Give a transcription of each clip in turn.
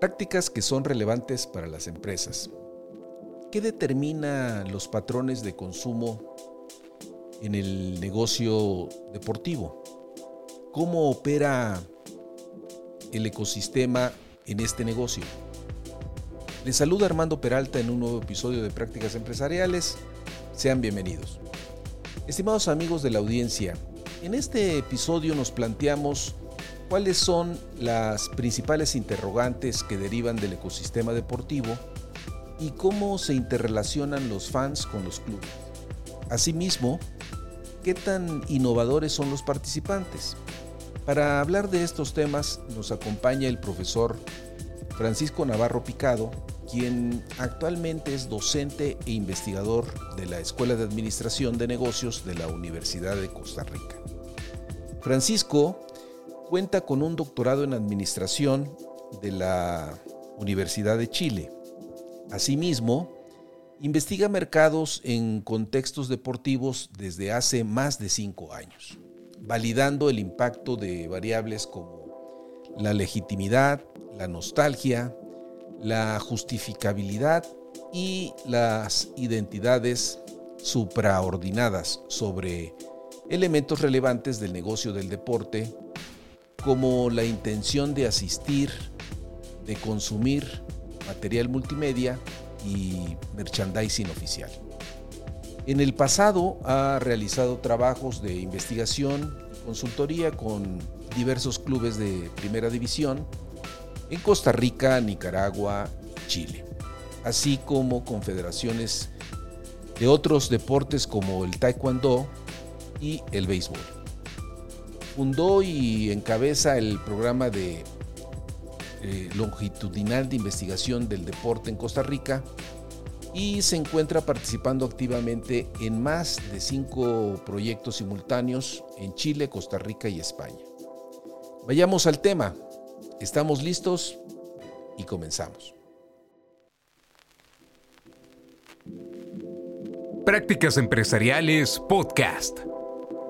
Prácticas que son relevantes para las empresas. ¿Qué determina los patrones de consumo en el negocio deportivo? ¿Cómo opera el ecosistema en este negocio? Les saluda Armando Peralta en un nuevo episodio de Prácticas Empresariales. Sean bienvenidos. Estimados amigos de la audiencia, en este episodio nos planteamos cuáles son las principales interrogantes que derivan del ecosistema deportivo y cómo se interrelacionan los fans con los clubes. Asimismo, qué tan innovadores son los participantes. Para hablar de estos temas nos acompaña el profesor Francisco Navarro Picado, quien actualmente es docente e investigador de la Escuela de Administración de Negocios de la Universidad de Costa Rica. Francisco cuenta con un doctorado en Administración de la Universidad de Chile. Asimismo, investiga mercados en contextos deportivos desde hace más de cinco años, validando el impacto de variables como la legitimidad, la nostalgia, la justificabilidad y las identidades supraordinadas sobre elementos relevantes del negocio del deporte como la intención de asistir, de consumir material multimedia y merchandising oficial. En el pasado ha realizado trabajos de investigación consultoría con diversos clubes de primera división en Costa Rica, Nicaragua y Chile, así como confederaciones de otros deportes como el taekwondo y el béisbol. Fundó y encabeza el programa de eh, longitudinal de investigación del deporte en Costa Rica y se encuentra participando activamente en más de cinco proyectos simultáneos en Chile, Costa Rica y España. Vayamos al tema. ¿Estamos listos? Y comenzamos. Prácticas Empresariales Podcast.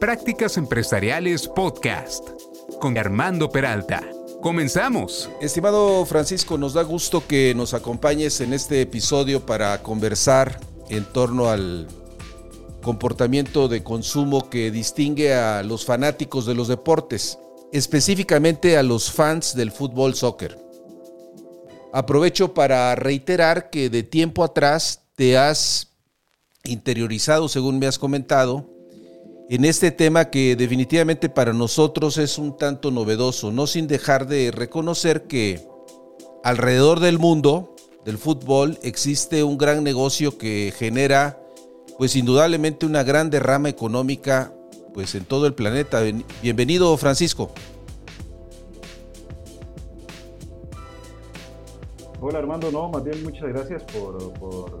Prácticas Empresariales Podcast con Armando Peralta. Comenzamos. Estimado Francisco, nos da gusto que nos acompañes en este episodio para conversar en torno al comportamiento de consumo que distingue a los fanáticos de los deportes, específicamente a los fans del fútbol soccer. Aprovecho para reiterar que de tiempo atrás te has interiorizado, según me has comentado, en este tema que definitivamente para nosotros es un tanto novedoso, no sin dejar de reconocer que alrededor del mundo del fútbol existe un gran negocio que genera pues indudablemente una gran derrama económica pues en todo el planeta. Bienvenido Francisco. Hola Armando, no, más bien muchas gracias por, por,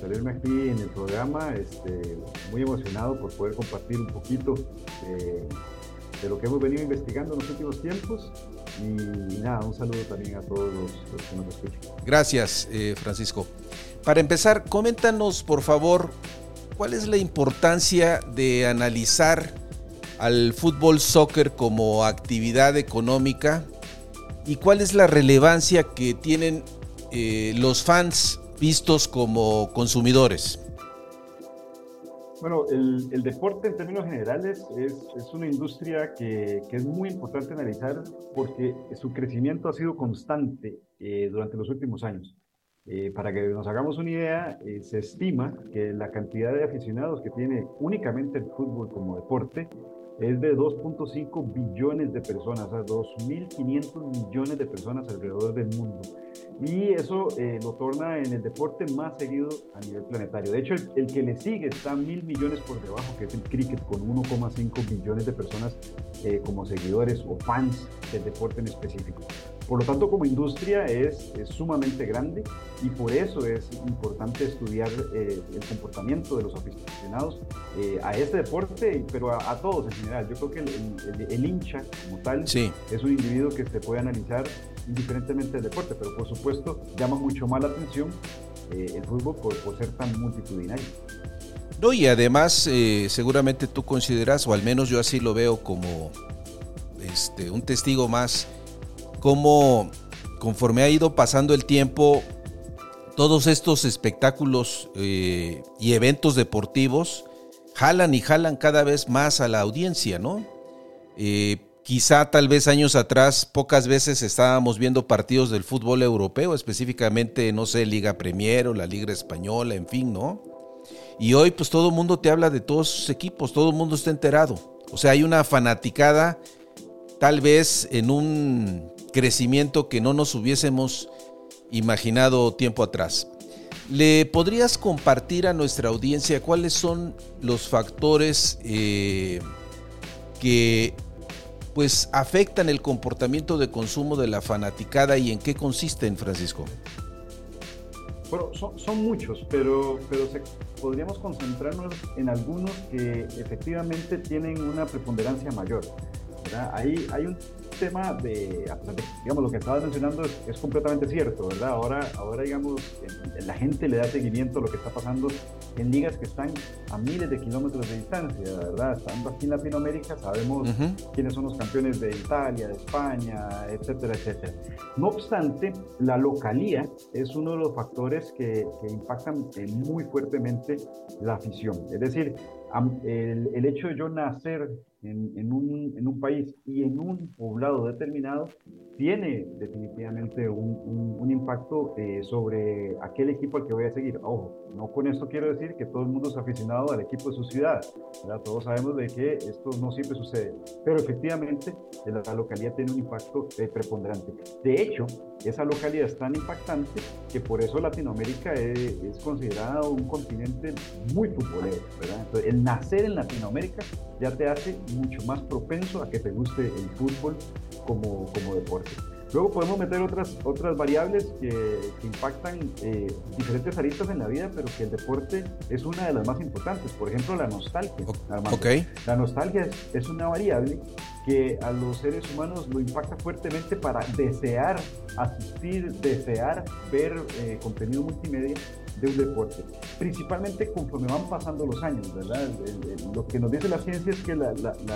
tenerme aquí en el programa, este, muy emocionado por poder compartir un poquito de, lo que hemos venido investigando en los últimos tiempos y, nada, un saludo también a todos los, que nos escuchan. Gracias eh, Francisco. Para empezar, coméntanos por favor cuál es la importancia de analizar al fútbol soccer como actividad económica y cuál es la relevancia que tienen eh, los fans vistos como consumidores? Bueno, el, deporte en términos generales es, una industria que, es muy importante analizar porque su crecimiento ha sido constante eh, durante los últimos años. Eh, para que nos hagamos una idea, se estima que la cantidad de aficionados que tiene únicamente el fútbol como deporte es de 2.5 billones de personas, o sea, 2.500 millones de personas alrededor del mundo. Y eso eh, lo torna en el deporte más seguido a nivel planetario. De hecho, el, que le sigue está mil millones por debajo, que es el cricket, con 1,5 billones de personas eh, como seguidores o fans del deporte en específico. Por lo tanto, como industria es, sumamente grande y por eso es importante estudiar eh, el comportamiento de los aficionados eh, a este deporte, pero a, todos en general. Yo creo que el, hincha como tal es un individuo que se puede analizar indiferentemente del deporte, pero por supuesto llama mucho más la atención eh, el fútbol por, por, ser tan multitudinario. No, y además seguramente tú consideras, o al menos yo así lo veo como este, un testigo más, cómo conforme ha ido pasando el tiempo, todos estos espectáculos eh, y eventos deportivos jalan y jalan cada vez más a la audiencia, ¿no? Eh, quizá tal vez años atrás pocas veces estábamos viendo partidos del fútbol europeo, específicamente, no sé, Liga Premier o la Liga Española, en fin, ¿no? Y hoy pues todo el mundo te habla de todos sus equipos, todo el mundo está enterado. O sea, hay una fanaticada tal vez en un crecimiento que no nos hubiésemos imaginado tiempo atrás. ¿Le podrías compartir a nuestra audiencia cuáles son los factores eh, que pues afectan el comportamiento de consumo de la fanaticada y en qué consisten, Francisco? Bueno, son, muchos, pero, pero podríamos concentrarnos en algunos que efectivamente tienen una preponderancia mayor. Hay un tema de, digamos, lo que estabas mencionando es, completamente cierto, ¿verdad? Ahora, ahora digamos, la gente le da seguimiento a lo que está pasando en ligas que están a miles de kilómetros de distancia, ¿verdad? Estando aquí en Latinoamérica sabemos quiénes son los campeones de Italia, de España, etcétera, etcétera. No obstante, la localía es uno de los factores que, que impactan eh, muy fuertemente la afición. Es decir, el, el hecho de yo nacer en, un, en, un, país y en un poblado determinado tiene definitivamente un, un, impacto eh, sobre aquel equipo al que voy a seguir. Ojo, no con esto quiero decir que todo el mundo es aficionado al equipo de su ciudad. Todos sabemos de que esto no siempre sucede, pero efectivamente la, localidad tiene un impacto eh, preponderante. De hecho, esa localidad es tan impactante que por eso Latinoamérica es, es considerado un continente muy futbolero. Entonces, el nacer en Latinoamérica ya te hace mucho más propenso a que te guste el fútbol como, como deporte. Luego podemos meter otras, otras variables que, impactan eh, diferentes aristas en la vida, pero que el deporte es una de las más importantes. Por ejemplo, la nostalgia. Okay. La nostalgia es, una variable que a los seres humanos lo impacta fuertemente para desear asistir, desear ver eh, contenido multimedia de un deporte, principalmente conforme van pasando los años, ¿verdad? Lo que nos dice la ciencia es que la,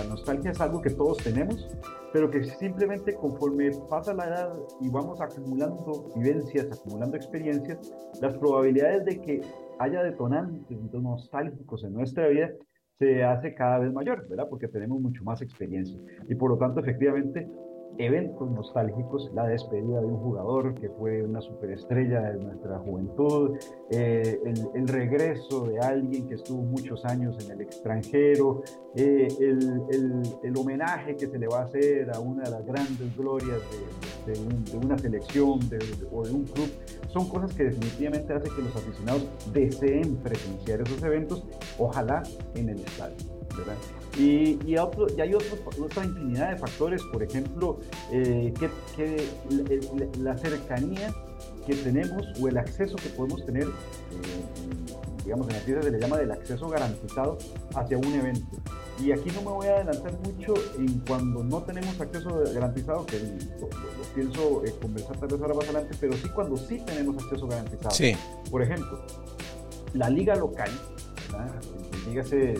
nostalgia es algo que todos tenemos, pero que simplemente conforme pasa la edad y vamos acumulando vivencias, acumulando experiencias, las probabilidades de que haya detonantes nostálgicos en nuestra vida se hace cada vez mayor, ¿verdad? Porque tenemos mucho más experiencia. Y por lo tanto, efectivamente, eventos nostálgicos, la despedida de un jugador que fue una superestrella de nuestra juventud, eh, el, regreso de alguien que estuvo muchos años en el extranjero, eh, el, homenaje que se le va a hacer a una de las grandes glorias de, una selección o de un club, son cosas que definitivamente hacen que los aficionados deseen presenciar esos eventos, ojalá en el estadio. ¿Verdad? Y, y, hay otra infinidad de factores, por ejemplo, eh, que, la, cercanía que tenemos o el acceso que podemos tener, eh, digamos, en la ciencia se le llama del acceso garantizado hacia un evento. Y aquí no me voy a adelantar mucho en cuando no tenemos acceso garantizado, que lo, pienso eh, conversar tal vez ahora más adelante, pero sí cuando sí tenemos acceso garantizado. Sí. Por ejemplo, la liga local, dígase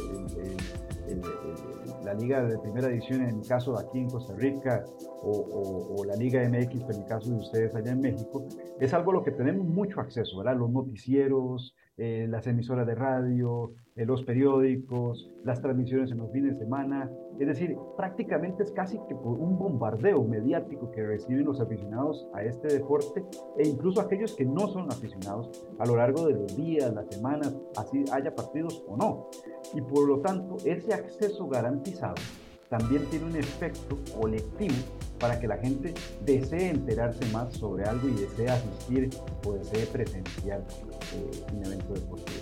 la liga de primera edición en el caso de aquí en Costa Rica o, la liga MX en el caso de ustedes allá en México, es algo a lo que tenemos mucho acceso, ¿verdad? Los noticieros, eh, las emisoras de radio, eh, los periódicos, las transmisiones en los fines de semana. Es decir, prácticamente es casi que por un bombardeo mediático que reciben los aficionados a este deporte e incluso aquellos que no son aficionados a lo largo de los días, las semanas, así haya partidos o no. Y por lo tanto, ese acceso garantizado también tiene un efecto colectivo para que la gente desee enterarse más sobre algo y desee asistir o desee presenciar eh, un evento deportivo.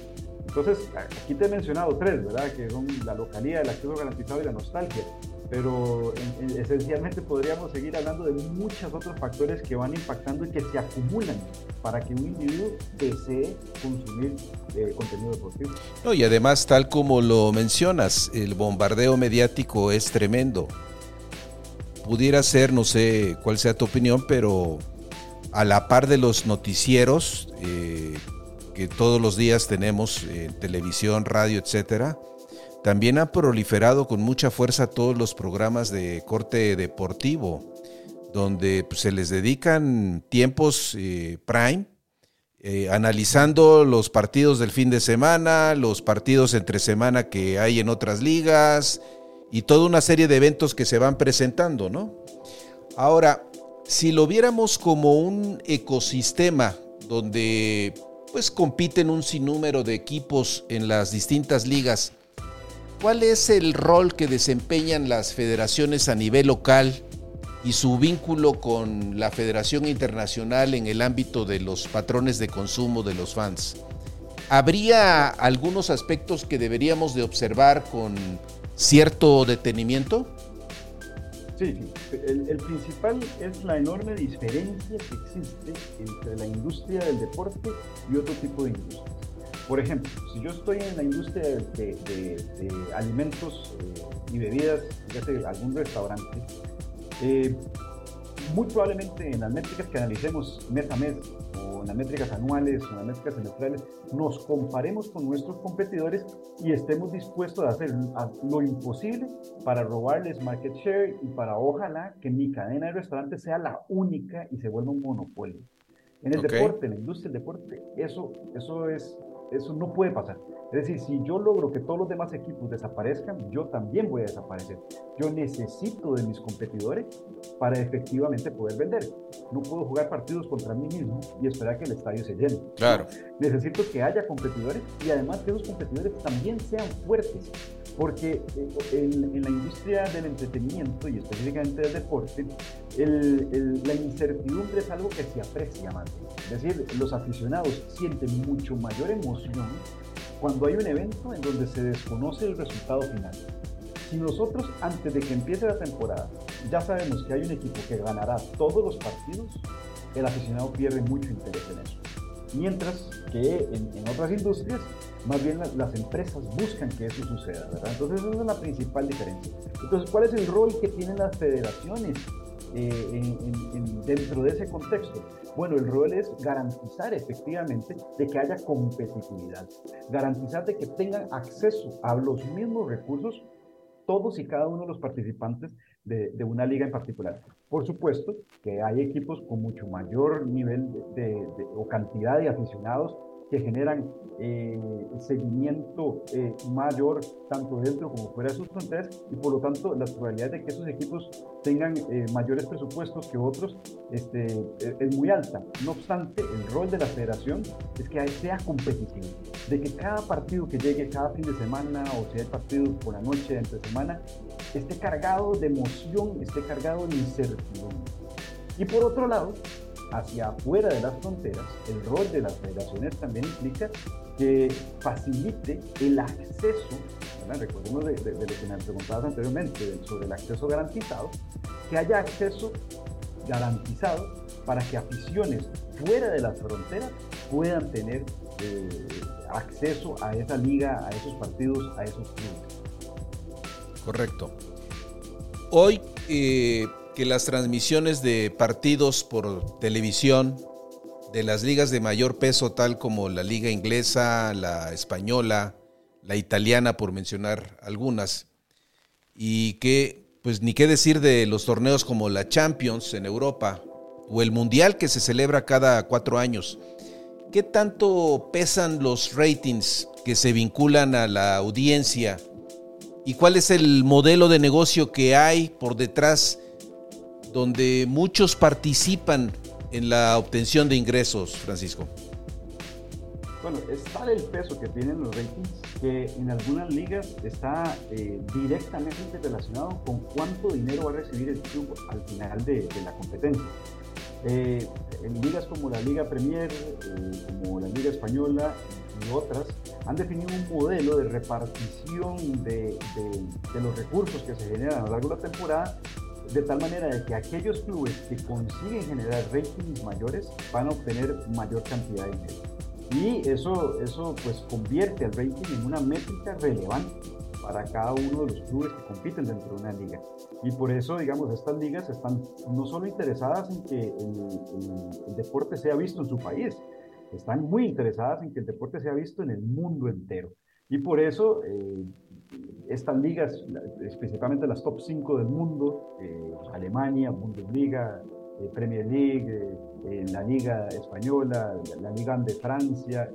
Entonces, aquí te he mencionado tres, ¿verdad? Que son la localidad, el acceso garantizado y la nostalgia pero esencialmente podríamos seguir hablando de muchos otros factores que van impactando y que se acumulan para que un individuo desee consumir eh, contenido deportivo. No, y además, tal como lo mencionas, el bombardeo mediático es tremendo. Pudiera ser, no sé cuál sea tu opinión, pero a la par de los noticieros eh, que todos los días tenemos en televisión, radio, etcétera, también ha proliferado con mucha fuerza todos los programas de corte deportivo, donde pues, se les dedican tiempos eh, prime, eh, analizando los partidos del fin de semana, los partidos entre semana que hay en otras ligas y toda una serie de eventos que se van presentando, ¿no? Ahora, si lo viéramos como un ecosistema donde pues compiten un sinnúmero de equipos en las distintas ligas ¿Cuál es el rol que desempeñan las federaciones a nivel local y su vínculo con la Federación Internacional en el ámbito de los patrones de consumo de los fans? ¿Habría algunos aspectos que deberíamos de observar con cierto detenimiento? Sí, El, el, principal es la enorme diferencia que existe entre la industria del deporte y otro tipo de industria. Por ejemplo, si yo estoy en la industria de, alimentos eh, y bebidas, fíjate, algún restaurante, eh, muy probablemente en las métricas que analicemos mes a mes, o en las métricas anuales, o en las métricas semestrales, nos comparemos con nuestros competidores y estemos dispuestos a hacer lo imposible para robarles market share y para ojalá que mi cadena de restaurantes sea la única y se vuelva un monopolio. En el deporte, en la industria del deporte, eso, eso es eso no puede pasar. Es decir, si yo logro que todos los demás equipos desaparezcan, yo también voy a desaparecer. Yo necesito de mis competidores para efectivamente poder vender. No puedo jugar partidos contra mí mismo y esperar que el estadio se llene. Claro. Necesito que haya competidores y además que esos competidores también sean fuertes. Porque eh, en, la industria del entretenimiento y específicamente del deporte, la incertidumbre es algo que se aprecia más. Es decir, los aficionados sienten mucho mayor emoción cuando hay un evento en donde se desconoce el resultado final. Si nosotros antes de que empiece la temporada ya sabemos que hay un equipo que ganará todos los partidos, el aficionado pierde mucho interés en eso. Mientras que en, otras industrias, más bien las, empresas buscan que eso suceda, ¿verdad? Entonces esa es la principal diferencia. Entonces, ¿cuál es el rol que tienen las federaciones eh, dentro de ese contexto? Bueno, el rol es garantizar efectivamente de que haya competitividad, garantizar de que tengan acceso a los mismos recursos todos y cada uno de los participantes de, una liga en particular. Por supuesto que hay equipos con mucho mayor nivel de, o cantidad de aficionados que generan eh, seguimiento eh, mayor tanto dentro como fuera de sus fronteras y por lo tanto la probabilidad de que esos equipos tengan eh, mayores presupuestos que otros este, e, es muy alta. No obstante, el rol de la federación es que sea competitivo, de que cada partido que llegue cada fin de semana o sea el partido por la noche, entre semana, esté cargado de emoción, esté cargado de incertidumbre. Y por otro lado, hacia afuera de las fronteras, el rol de las federaciones también implica que facilite el acceso, recordemos de, lo que me preguntabas anteriormente sobre el acceso garantizado, que haya acceso garantizado para que aficiones fuera de las fronteras puedan tener eh, acceso a esa liga, a esos partidos, a esos clubes. Correcto. Hoy eh, que las transmisiones de partidos por televisión de las ligas de mayor peso, tal como la liga inglesa, la española, la italiana, por mencionar algunas, y que, pues ni qué decir de los torneos como la Champions en Europa o el Mundial que se celebra cada cuatro años. ¿Qué tanto pesan los ratings que se vinculan a la audiencia? ¿Y cuál es el modelo de negocio que hay por detrás donde muchos participan en la obtención de ingresos, Francisco? Bueno, es tal el peso que tienen los ratings que en algunas ligas está eh, directamente relacionado con cuánto dinero va a recibir el club al final de, la competencia. Eh, en ligas como la Liga Premier, eh, como la Liga Española y otras, han definido un modelo de repartición de, de, los recursos que se generan a lo largo de la temporada de tal manera de que aquellos clubes que consiguen generar ratings mayores van a obtener mayor cantidad de dinero. Y eso, eso pues convierte al rating en una métrica relevante para cada uno de los clubes que compiten dentro de una liga. Y por eso, digamos, estas ligas están no solo interesadas en que el, deporte sea visto en su país, están muy interesadas en que el deporte sea visto en el mundo entero. Y por eso eh, estas ligas, específicamente las top 5 del mundo, eh, Alemania, Bundesliga, eh, Premier League, la Liga Española, la, Liga de Francia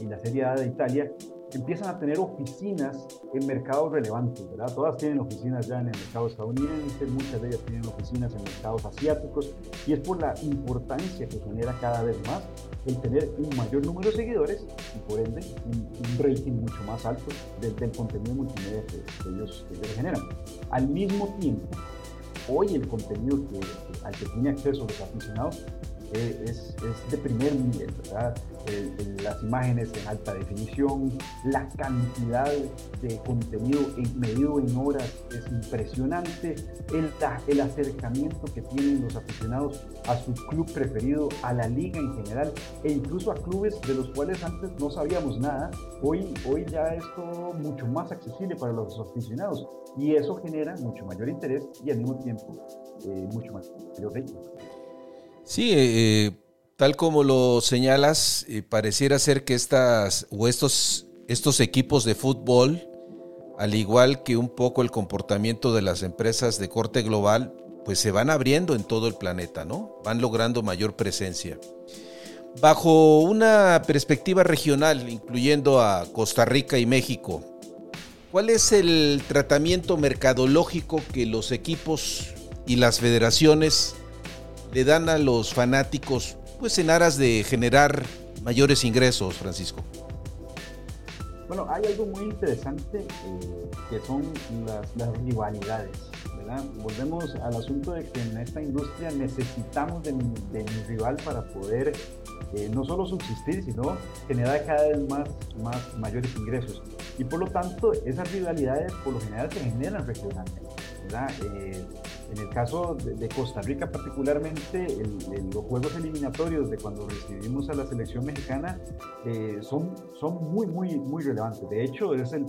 y, la Serie A de Italia, empiezan a tener oficinas en mercados relevantes, ¿verdad? Todas tienen oficinas ya en el mercado estadounidense, muchas de ellas tienen oficinas en mercados asiáticos, y es por la importancia que genera cada vez más el tener un mayor número de seguidores y por ende un, rating mucho más alto del, contenido multimedia que, ellos, generan. Al mismo tiempo, hoy el contenido al que tiene acceso los aficionados eh, es, de primer nivel, ¿verdad? Las imágenes en alta definición, la cantidad de contenido en, medido en horas es impresionante, el, acercamiento que tienen los aficionados a su club preferido, a la liga en general e incluso a clubes de los cuales antes no sabíamos nada, hoy, hoy ya es todo mucho más accesible para los aficionados y eso genera mucho mayor interés y al mismo tiempo eh, mucho ritmo. Sí, eh, tal como lo señalas, eh, pareciera ser que estas o estos, estos equipos de fútbol, al igual que un poco el comportamiento de las empresas de corte global, pues se van abriendo en todo el planeta, ¿no? Van logrando mayor presencia. Bajo una perspectiva regional, incluyendo a Costa Rica y México, ¿cuál es el tratamiento mercadológico que los equipos y las federaciones le dan a los fanáticos pues en aras de generar mayores ingresos, Francisco? Bueno, hay algo muy interesante eh, que son las, rivalidades. ¿verdad? Volvemos al asunto de que en esta industria necesitamos de, mi rival para poder eh, no solo subsistir, sino generar cada vez más, más mayores ingresos. Y por lo tanto, esas rivalidades por lo general se generan regionalmente. ¿verdad? Eh, en el caso de, Costa Rica particularmente, los juegos eliminatorios de cuando recibimos a la selección mexicana eh, son, son muy, muy, muy relevantes. De hecho, es el,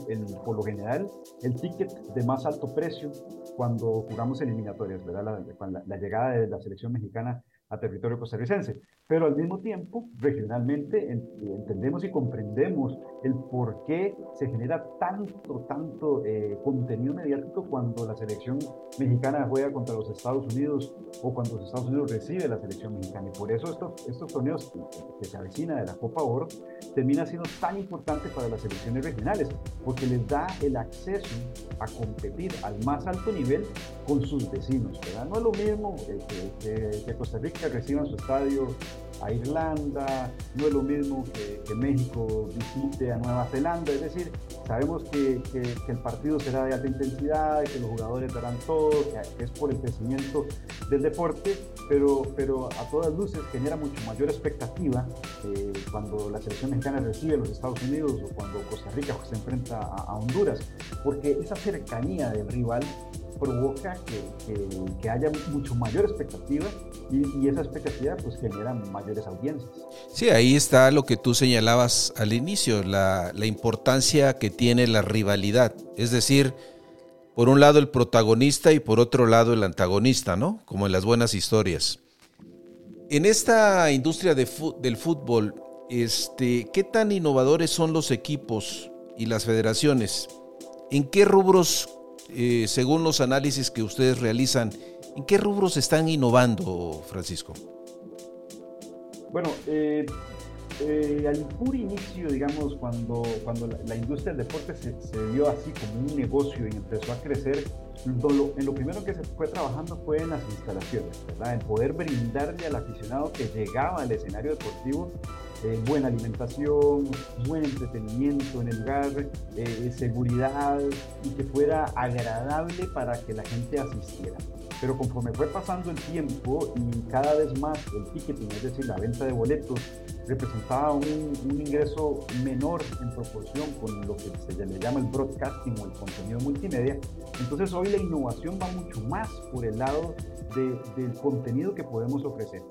por lo general el ticket de más alto precio cuando jugamos eliminatorias, ¿verdad? la llegada de la selección mexicana a territorio costarricense. Pero al mismo tiempo, regionalmente entendemos y comprendemos el por qué se genera tanto, tanto eh, contenido mediático cuando la selección mexicana juega contra los Estados Unidos o cuando los Estados Unidos recibe la selección mexicana. Y por eso estos, estos torneos que se avecina de la Copa Oro termina siendo tan importante para las selecciones regionales, porque les da el acceso a competir al más alto nivel con sus vecinos. No es lo mismo que, Costa Rica que reciban su estadio a Irlanda, no es lo mismo que, México visite a Nueva Zelanda, es decir, sabemos que, el partido será de alta intensidad, que los jugadores darán todo, que, es por el crecimiento del deporte, pero, pero a todas luces genera mucho mayor expectativa eh, cuando la selección mexicana recibe a los Estados Unidos o cuando Costa Rica se enfrenta a Honduras, porque esa cercanía del rival provoca que, haya mucho mayor expectativa y, esa expectativa pues genera mayores audiencias. Sí, ahí está lo que tú señalabas al inicio, la, la importancia que tiene la rivalidad, es decir, por un lado el protagonista y por otro lado el antagonista, ¿no? Como en las buenas historias. En esta industria de del fútbol, este, ¿qué tan innovadores son los equipos y las federaciones? ¿En qué rubros eh, según los análisis que ustedes realizan, ¿en qué rubros están innovando, Francisco? Bueno, eh, eh, al puro inicio, digamos, cuando, cuando la, industria del deporte se, vio así como un negocio y empezó a crecer, lo, en lo primero que se fue trabajando fue en las instalaciones, ¿verdad? En poder brindarle al aficionado que llegaba al escenario deportivo eh, buena alimentación, buen entretenimiento en el lugar, eh, seguridad y que fuera agradable para que la gente asistiera. Pero conforme fue pasando el tiempo y cada vez más el ticketing, es decir, la venta de boletos, representaba un, un, ingreso menor en proporción con lo que se le llama el broadcasting o el contenido multimedia. Entonces hoy la innovación va mucho más por el lado de, del contenido que podemos ofrecer.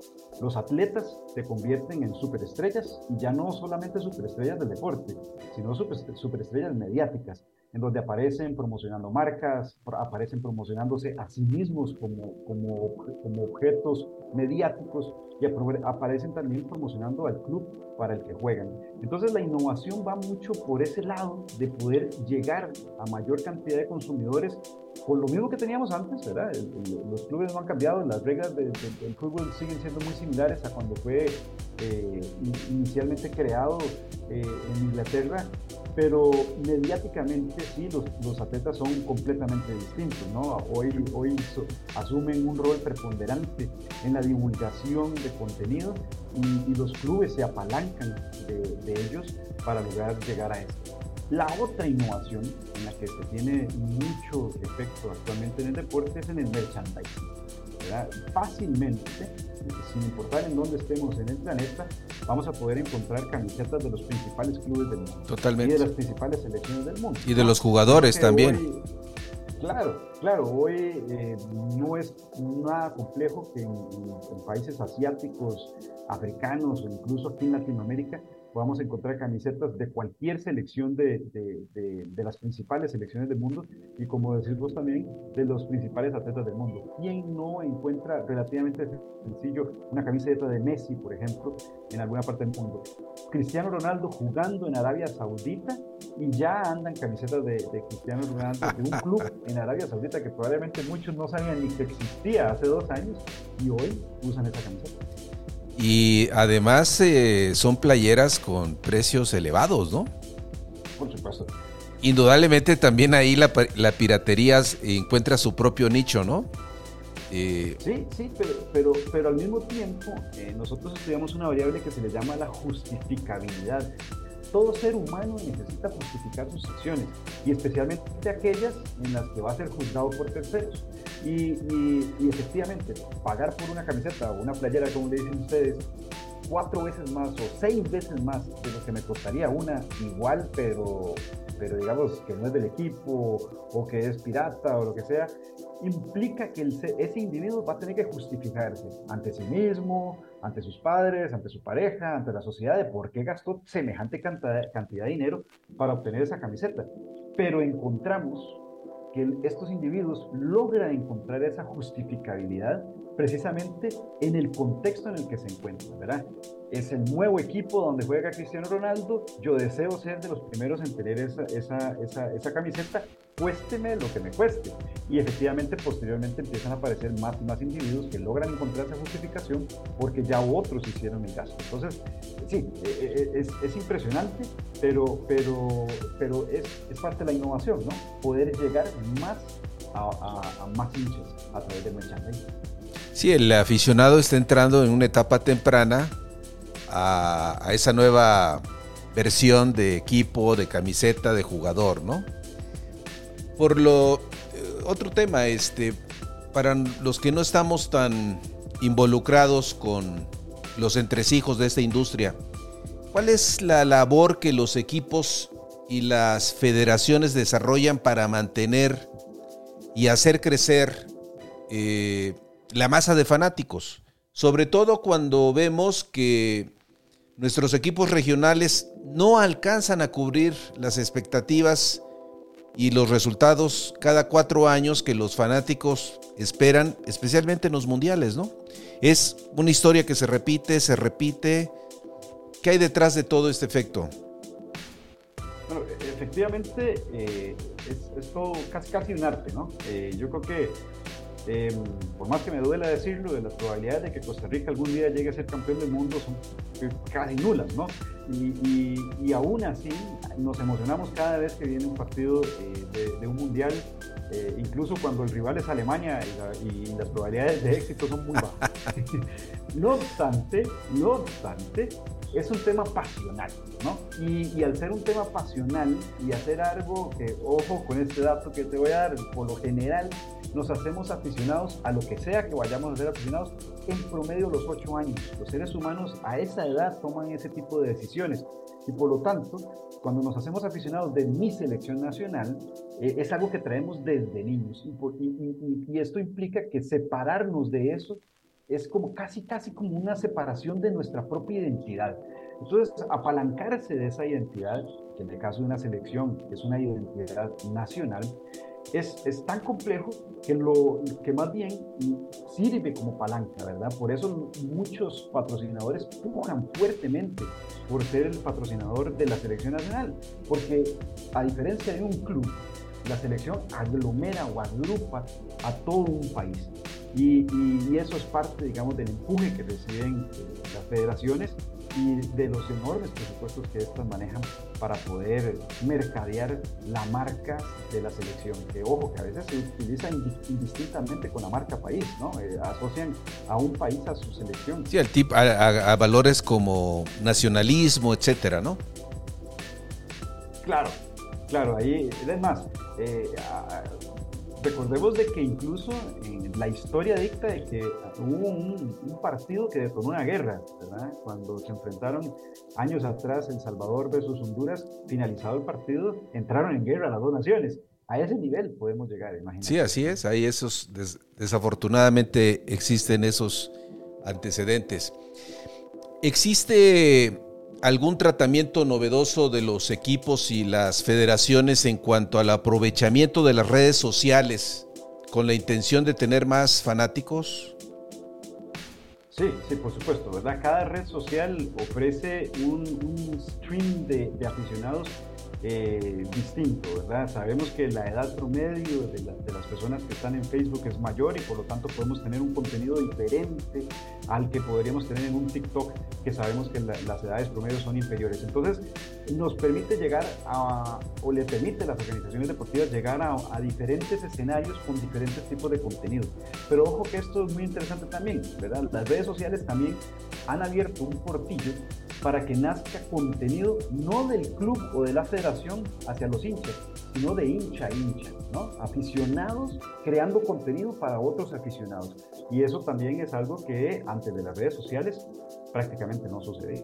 Los atletas se convierten en superestrellas y ya no solamente superestrellas del deporte, sino superestrellas mediáticas en donde aparecen promocionando marcas, aparecen promocionándose a sí mismos como, como, como objetos mediáticos y aparecen también promocionando al club para el que juegan. Entonces la innovación va mucho por ese lado de poder llegar a mayor cantidad de consumidores con lo mismo que teníamos antes, ¿verdad? los clubes no han cambiado, las reglas del fútbol siguen siendo muy similares a cuando fue eh, inicialmente creado eh, en Inglaterra, pero mediáticamente sí, los, atletas son completamente distintos, ¿no? Hoy, hoy asumen un rol preponderante en la divulgación de contenido y, los clubes se apalancan de, de ellos para lograr llegar a esto. La otra innovación en la que se tiene mucho efecto actualmente en el deporte es en el merchandising. Fácilmente, sin importar en dónde estemos en el planeta, vamos a poder encontrar camisetas de los principales clubes del mundo. Totalmente. Y de las principales selecciones del mundo. Y de los jugadores también. claro, claro, hoy eh, no es nada complejo que en, países asiáticos, africanos o incluso aquí en Latinoamérica podamos encontrar camisetas de cualquier selección de, de, de, las principales selecciones del mundo y como decís vos también, de los principales atletas del mundo. ¿Quién no encuentra relativamente sencillo una camiseta de Messi, por ejemplo, en alguna parte del mundo? Cristiano Ronaldo jugando en Arabia Saudita y ya andan camisetas de, Cristiano Ronaldo de un club en Arabia Saudita que probablemente muchos no sabían ni que existía hace dos años y hoy usan esa camiseta. Y además eh, son playeras con precios elevados, ¿no? Por supuesto. Indudablemente también ahí la, piratería encuentra su propio nicho, ¿no? Eh, sí, sí, pero, pero, pero al mismo tiempo eh, nosotros estudiamos una variable que se le llama la justificabilidad todo ser humano necesita justificar sus acciones y especialmente aquellas en las que va a ser juzgado por terceros. Y, efectivamente, pagar por una camiseta o una playera, como le dicen ustedes, cuatro veces más o seis veces más de lo que me costaría una igual, pero, pero digamos que no es del equipo o que es pirata o lo que sea, implica que ese individuo va a tener que justificarse ante sí mismo, ante sus padres, ante su pareja, ante la sociedad de por qué gastó semejante cantidad, cantidad de dinero para obtener esa camiseta. Pero encontramos que estos individuos logran encontrar esa justificabilidad precisamente en el contexto en el que se encuentran, ¿verdad? Es el nuevo equipo donde juega Cristiano Ronaldo, yo deseo ser de los primeros en tener esa, esa, esa, camiseta, cuésteme lo que me cueste. Y efectivamente posteriormente empiezan a aparecer más y más individuos que logran encontrar esa justificación porque ya otros hicieron el gasto. Entonces, sí, e, e, e, es, es impresionante, pero, pero, pero es, es, parte de la innovación, ¿no? Poder llegar más a, a, más hinchas a través del merchandising. Sí, el aficionado está entrando en una etapa temprana a, esa nueva versión de equipo, de camiseta, de jugador, ¿no? Por lo eh, otro tema, este, para los que no estamos tan involucrados con los entresijos de esta industria, ¿cuál es la labor que los equipos y las federaciones desarrollan para mantener y hacer crecer eh, la masa de fanáticos, sobre todo cuando vemos que nuestros equipos regionales no alcanzan a cubrir las expectativas y los resultados cada cuatro años que los fanáticos esperan, especialmente en los mundiales, ¿no? Es una historia que se repite, se repite. ¿Qué hay detrás de todo este efecto? Bueno, efectivamente, eh, es, todo casi, casi un arte, ¿no? Eh, yo creo que Em, por más que me duela decirlo, de las probabilidades de que Costa Rica algún día llegue a ser campeón del mundo son casi nulas, ¿no? Y, y, aún así nos emocionamos cada vez que viene un partido eh, de, un mundial, eh, incluso cuando el rival es Alemania y, las probabilidades de éxito son muy bajas. no obstante, no obstante, es un tema pasional, ¿no? Y, al ser un tema pasional y hacer algo que, ojo con este dato que te voy a dar, por lo general nos hacemos aficionados a lo que sea que vayamos a ser aficionados en promedio los ocho años. Los seres humanos a esa edad toman ese tipo de decisiones y por lo tanto, cuando nos hacemos aficionados de mi selección nacional, eh, es algo que traemos desde niños y, y esto implica que separarnos de eso es como casi, casi como una separación de nuestra propia identidad. Entonces, apalancarse de esa identidad, que en el caso de una selección es una identidad nacional, es, es, tan complejo que, lo, que más bien sirve como palanca, ¿verdad? Por eso muchos patrocinadores pujan fuertemente por ser el patrocinador de la selección nacional, porque a diferencia de un club, la selección aglomera o agrupa a todo un país. Y, eso es parte, digamos, del empuje que reciben las federaciones y de los enormes presupuestos que estas manejan para poder mercadear la marca de la selección. Que ojo, que a veces se utiliza indistintamente con la marca país, ¿no? Eh, asocian a un país a su selección. Sí, al tip, a, valores como nacionalismo, etcétera, ¿no? Claro, claro, ahí, es más, eh, recordemos de que incluso en la historia dicta de que hubo un, partido que detonó una guerra, ¿verdad? Cuando se enfrentaron años atrás El Salvador versus Honduras, finalizado el partido, entraron en guerra las dos naciones. A ese nivel podemos llegar, imagínate. Sí, así es. Ahí esos, desafortunadamente existen esos antecedentes. ¿Existe algún tratamiento novedoso de los equipos y las federaciones en cuanto al aprovechamiento de las redes sociales con la intención de tener más fanáticos? Sí, sí, por supuesto, ¿verdad? Cada red social ofrece un, stream de, aficionados eh, distinto, ¿verdad? Sabemos que la edad promedio de, las personas que están en Facebook es mayor y por lo tanto podemos tener un contenido diferente al que podríamos tener en un TikTok, que sabemos que las edades promedio son inferiores. Entonces, nos permite llegar a, o le permite a las organizaciones deportivas llegar a, a diferentes escenarios con diferentes tipos de contenido. Pero ojo que esto es muy interesante también, ¿verdad? Las redes sociales también han abierto un portillo para que nazca contenido no del club o de la federación hacia los hinchas, sino de hincha a hincha. Aficionados creando contenido para otros aficionados. Y eso también es algo que antes de las redes sociales prácticamente no sucede.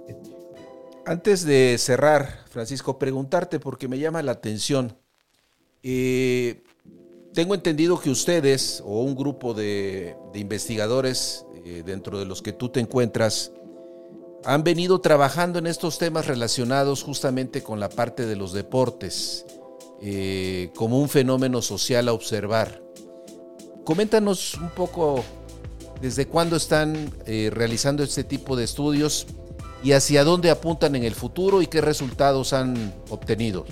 Antes de cerrar, Francisco, preguntarte porque me llama la atención. Eh, tengo entendido que ustedes o un grupo de, investigadores eh, dentro de los que tú te encuentras han venido trabajando en estos temas relacionados justamente con la parte de los deportes, eh, como un fenómeno social a observar. Coméntanos un poco desde cuándo están eh, realizando este tipo de estudios y hacia dónde apuntan en el futuro y qué resultados han obtenido.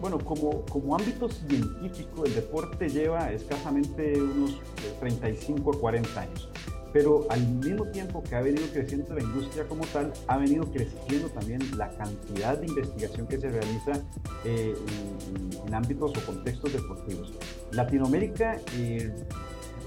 Bueno, como, como ámbito científico, el deporte lleva escasamente unos 35 a 40 años pero al mismo tiempo que ha venido creciendo la industria como tal, ha venido creciendo también la cantidad de investigación que se realiza eh, en, ámbitos o contextos deportivos. Latinoamérica eh,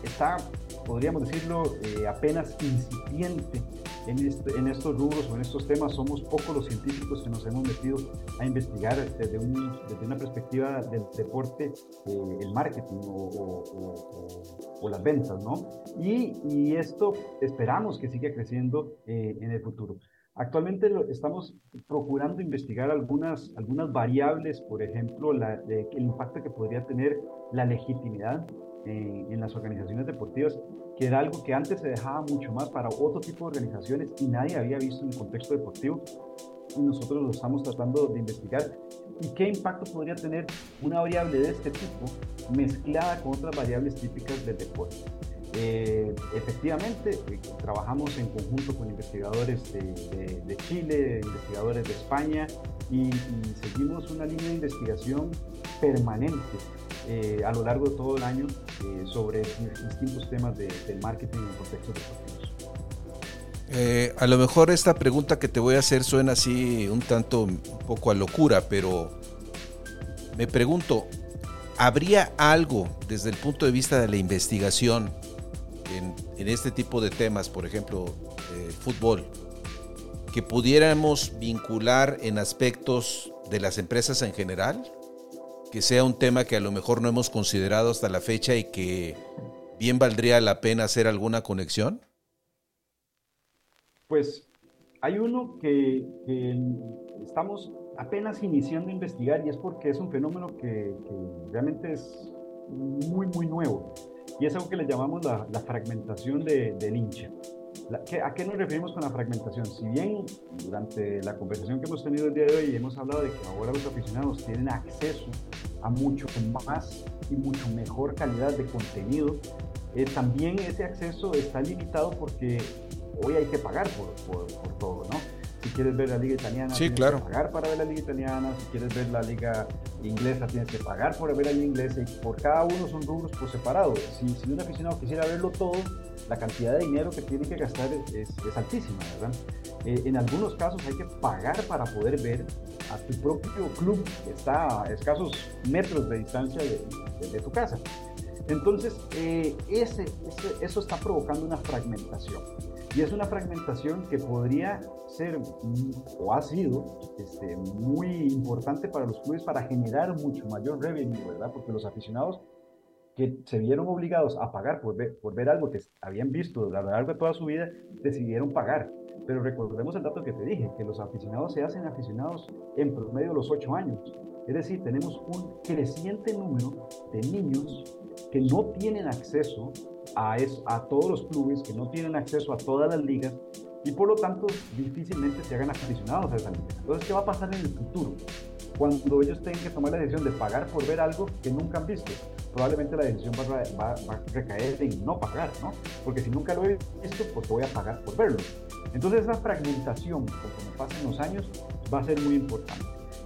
está, podríamos decirlo, eh, apenas incipiente este, en, estos rubros o en estos temas. Somos pocos los científicos que nos hemos metido a investigar desde, una perspectiva del deporte, eh, el marketing o, las ventas, ¿no? Y, esto esperamos que siga creciendo eh, en el futuro. Actualmente estamos procurando investigar algunas, algunas variables, por ejemplo, el impacto que podría tener la legitimidad en, las organizaciones deportivas, que era algo que antes se dejaba mucho más para otro tipo de organizaciones y nadie había visto en el contexto deportivo. Y nosotros lo estamos tratando de investigar. ¿Y qué impacto podría tener una variable de este tipo mezclada con otras variables típicas del deporte? Eh, efectivamente, eh, trabajamos en conjunto con investigadores de, Chile, investigadores de España y, y, seguimos una línea de investigación permanente eh, a lo largo de todo el año eh, sobre distintos temas de, del marketing en contextos deportivos. Eh, a lo mejor esta pregunta que te voy a hacer suena así un tanto, un poco a locura, pero me pregunto, ¿habría algo desde el punto de vista de la investigación en, este tipo de temas, por ejemplo, fútbol, que pudiéramos vincular en aspectos de las empresas en general? Que sea un tema que a lo mejor no hemos considerado hasta la fecha y que bien valdría la pena hacer alguna conexión. Pues hay uno que, estamos apenas iniciando a investigar y es porque es un fenómeno que, realmente es muy, muy nuevo. Y es algo que le llamamos la, fragmentación de, del hincha. ¿A qué nos referimos con la fragmentación? Si bien durante la conversación que hemos tenido el día de hoy hemos hablado de que ahora los aficionados tienen acceso a mucho más y mucho mejor calidad de contenido, eh, también ese acceso está limitado porque hoy hay que pagar por, por, por todo, ¿no? Si quieres ver la liga italiana, tienes que pagar para ver la liga italiana. Si quieres ver la liga inglesa, tienes que pagar por ver la liga inglesa. Y por cada uno son rubros por separado. Si, si un aficionado quisiera verlo todo, la cantidad de dinero que tiene que gastar es, es altísima, ¿verdad? Eh, en algunos casos hay que pagar para poder ver a tu propio club que está a escasos metros de distancia de, de, tu casa. Entonces, eh, ese, eso está provocando una fragmentación. Y es una fragmentación que podría ser o ha sido este, muy importante para los clubes para generar mucho mayor revenue, ¿verdad? Porque los aficionados que se vieron obligados a pagar por ver, algo que habían visto a lo de toda su vida, decidieron pagar. Pero recordemos el dato que te dije, que los aficionados se hacen aficionados en promedio de los 8 años. Es decir, tenemos un creciente número de niños que no tienen acceso a, a todos los clubes, que no tienen acceso a todas las ligas y por lo tanto difícilmente se hagan aficionados a esa liga. Entonces, ¿qué va a pasar en el futuro? Cuando ellos tengan que tomar la decisión de pagar por ver algo que nunca han visto, probablemente la decisión va, a recaer en no pagar, ¿no? Porque si nunca lo he visto, pues voy a pagar por verlo. Entonces esa fragmentación, conforme pasen los años, va a ser muy importante.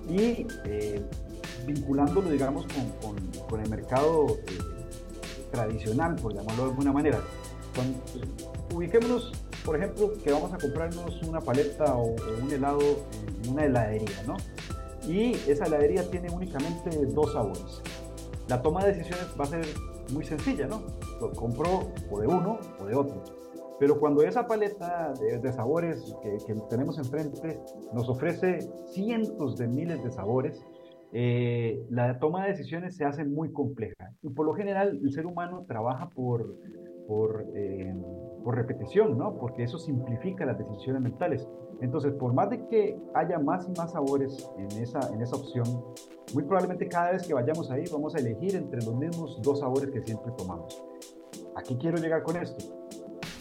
Y eh, vinculándolo, digamos, con, con, el mercado eh, tradicional, por llamarlo de alguna manera. ubiquémonos, por ejemplo, que vamos a comprarnos una paleta o, un helado en una heladería, ¿no? Y esa heladería tiene únicamente dos sabores. La toma de decisiones va a ser muy sencilla, ¿no? Lo compro o de uno o de otro. Pero cuando esa paleta de, sabores que, que, tenemos enfrente nos ofrece cientos de miles de sabores, eh, la toma de decisiones se hace muy compleja. Y por lo general el ser humano trabaja por, eh, por repetición, ¿no? Porque eso simplifica las decisiones mentales. Entonces, por más de que haya más y más sabores en esa, en esa opción, muy probablemente cada vez que vayamos ahí vamos a elegir entre los mismos dos sabores que siempre tomamos. Aquí quiero llegar con esto,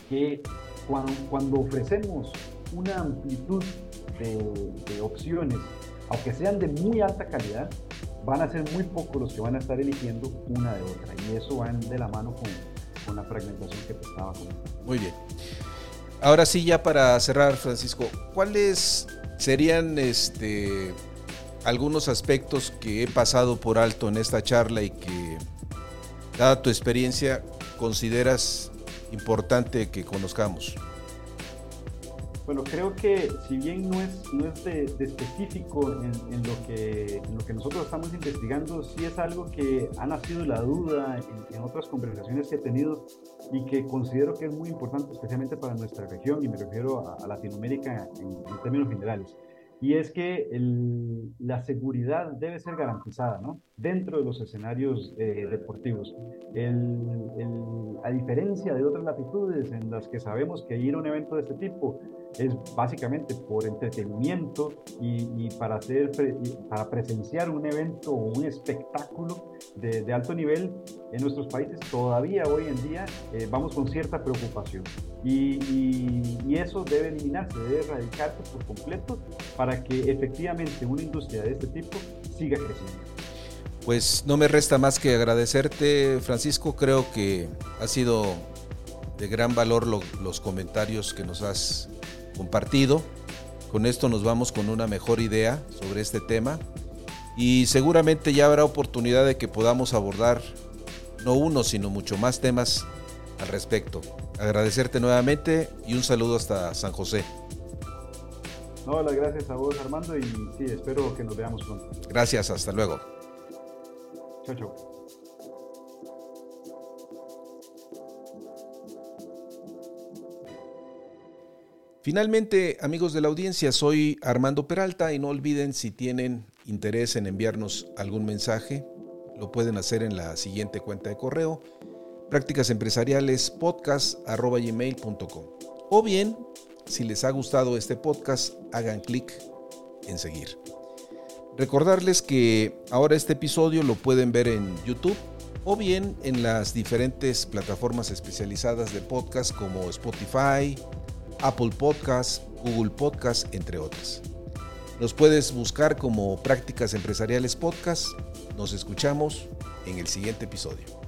que cuando, cuando ofrecemos una amplitud de opciones aunque sean de muy alta calidad, van a ser muy pocos los que van a estar eligiendo una de otra. Y eso va de la mano con, con la fragmentación que te estaba comentando. Muy bien. Ahora sí, ya para cerrar, Francisco, ¿cuáles serían este, algunos aspectos que he pasado por alto en esta charla y que, dada tu experiencia, consideras importante que conozcamos? Bueno, creo que si bien no es, no es de, específico en, lo que, en lo que nosotros estamos investigando, sí es algo que ha nacido la duda en, otras conversaciones que he tenido y que considero que es muy importante, especialmente para nuestra región, y me refiero a, Latinoamérica en, en términos generales y es que la seguridad debe ser garantizada ¿no? Dentro de los escenarios eh, deportivos. a diferencia de otras latitudes en las que sabemos que ir a un evento de este tipo es básicamente por entretenimiento y, para, hacer, para presenciar un evento o un espectáculo de, alto nivel, en nuestros países todavía hoy en día eh, vamos con cierta preocupación. Y, y, eso debe eliminarse, debe erradicarse por completo para que efectivamente una industria de este tipo siga creciendo. Pues no me resta más que agradecerte, Francisco. Creo que ha sido de gran valor los comentarios que nos has compartido. Con esto nos vamos con una mejor idea sobre este tema y seguramente ya habrá oportunidad de que podamos abordar no uno, sino mucho más temas al respecto. Agradecerte nuevamente y un saludo hasta San José. No, las gracias a vos Armando y sí, espero que nos veamos pronto. Gracias, hasta luego. Chao, chao. Finalmente, amigos de la audiencia, soy Armando Peralta y no olviden si tienen interés en enviarnos algún mensaje, lo pueden hacer en la siguiente cuenta de correo, prácticasempresarialespodcast.com. O bien, si les ha gustado este podcast, hagan clic en seguir. Recordarles que ahora este episodio lo pueden ver en YouTube o bien en las diferentes plataformas especializadas de podcast como Spotify, Apple Podcasts, Google Podcasts, entre otras. Nos puedes buscar como Prácticas Empresariales Podcast. Nos escuchamos en el siguiente episodio.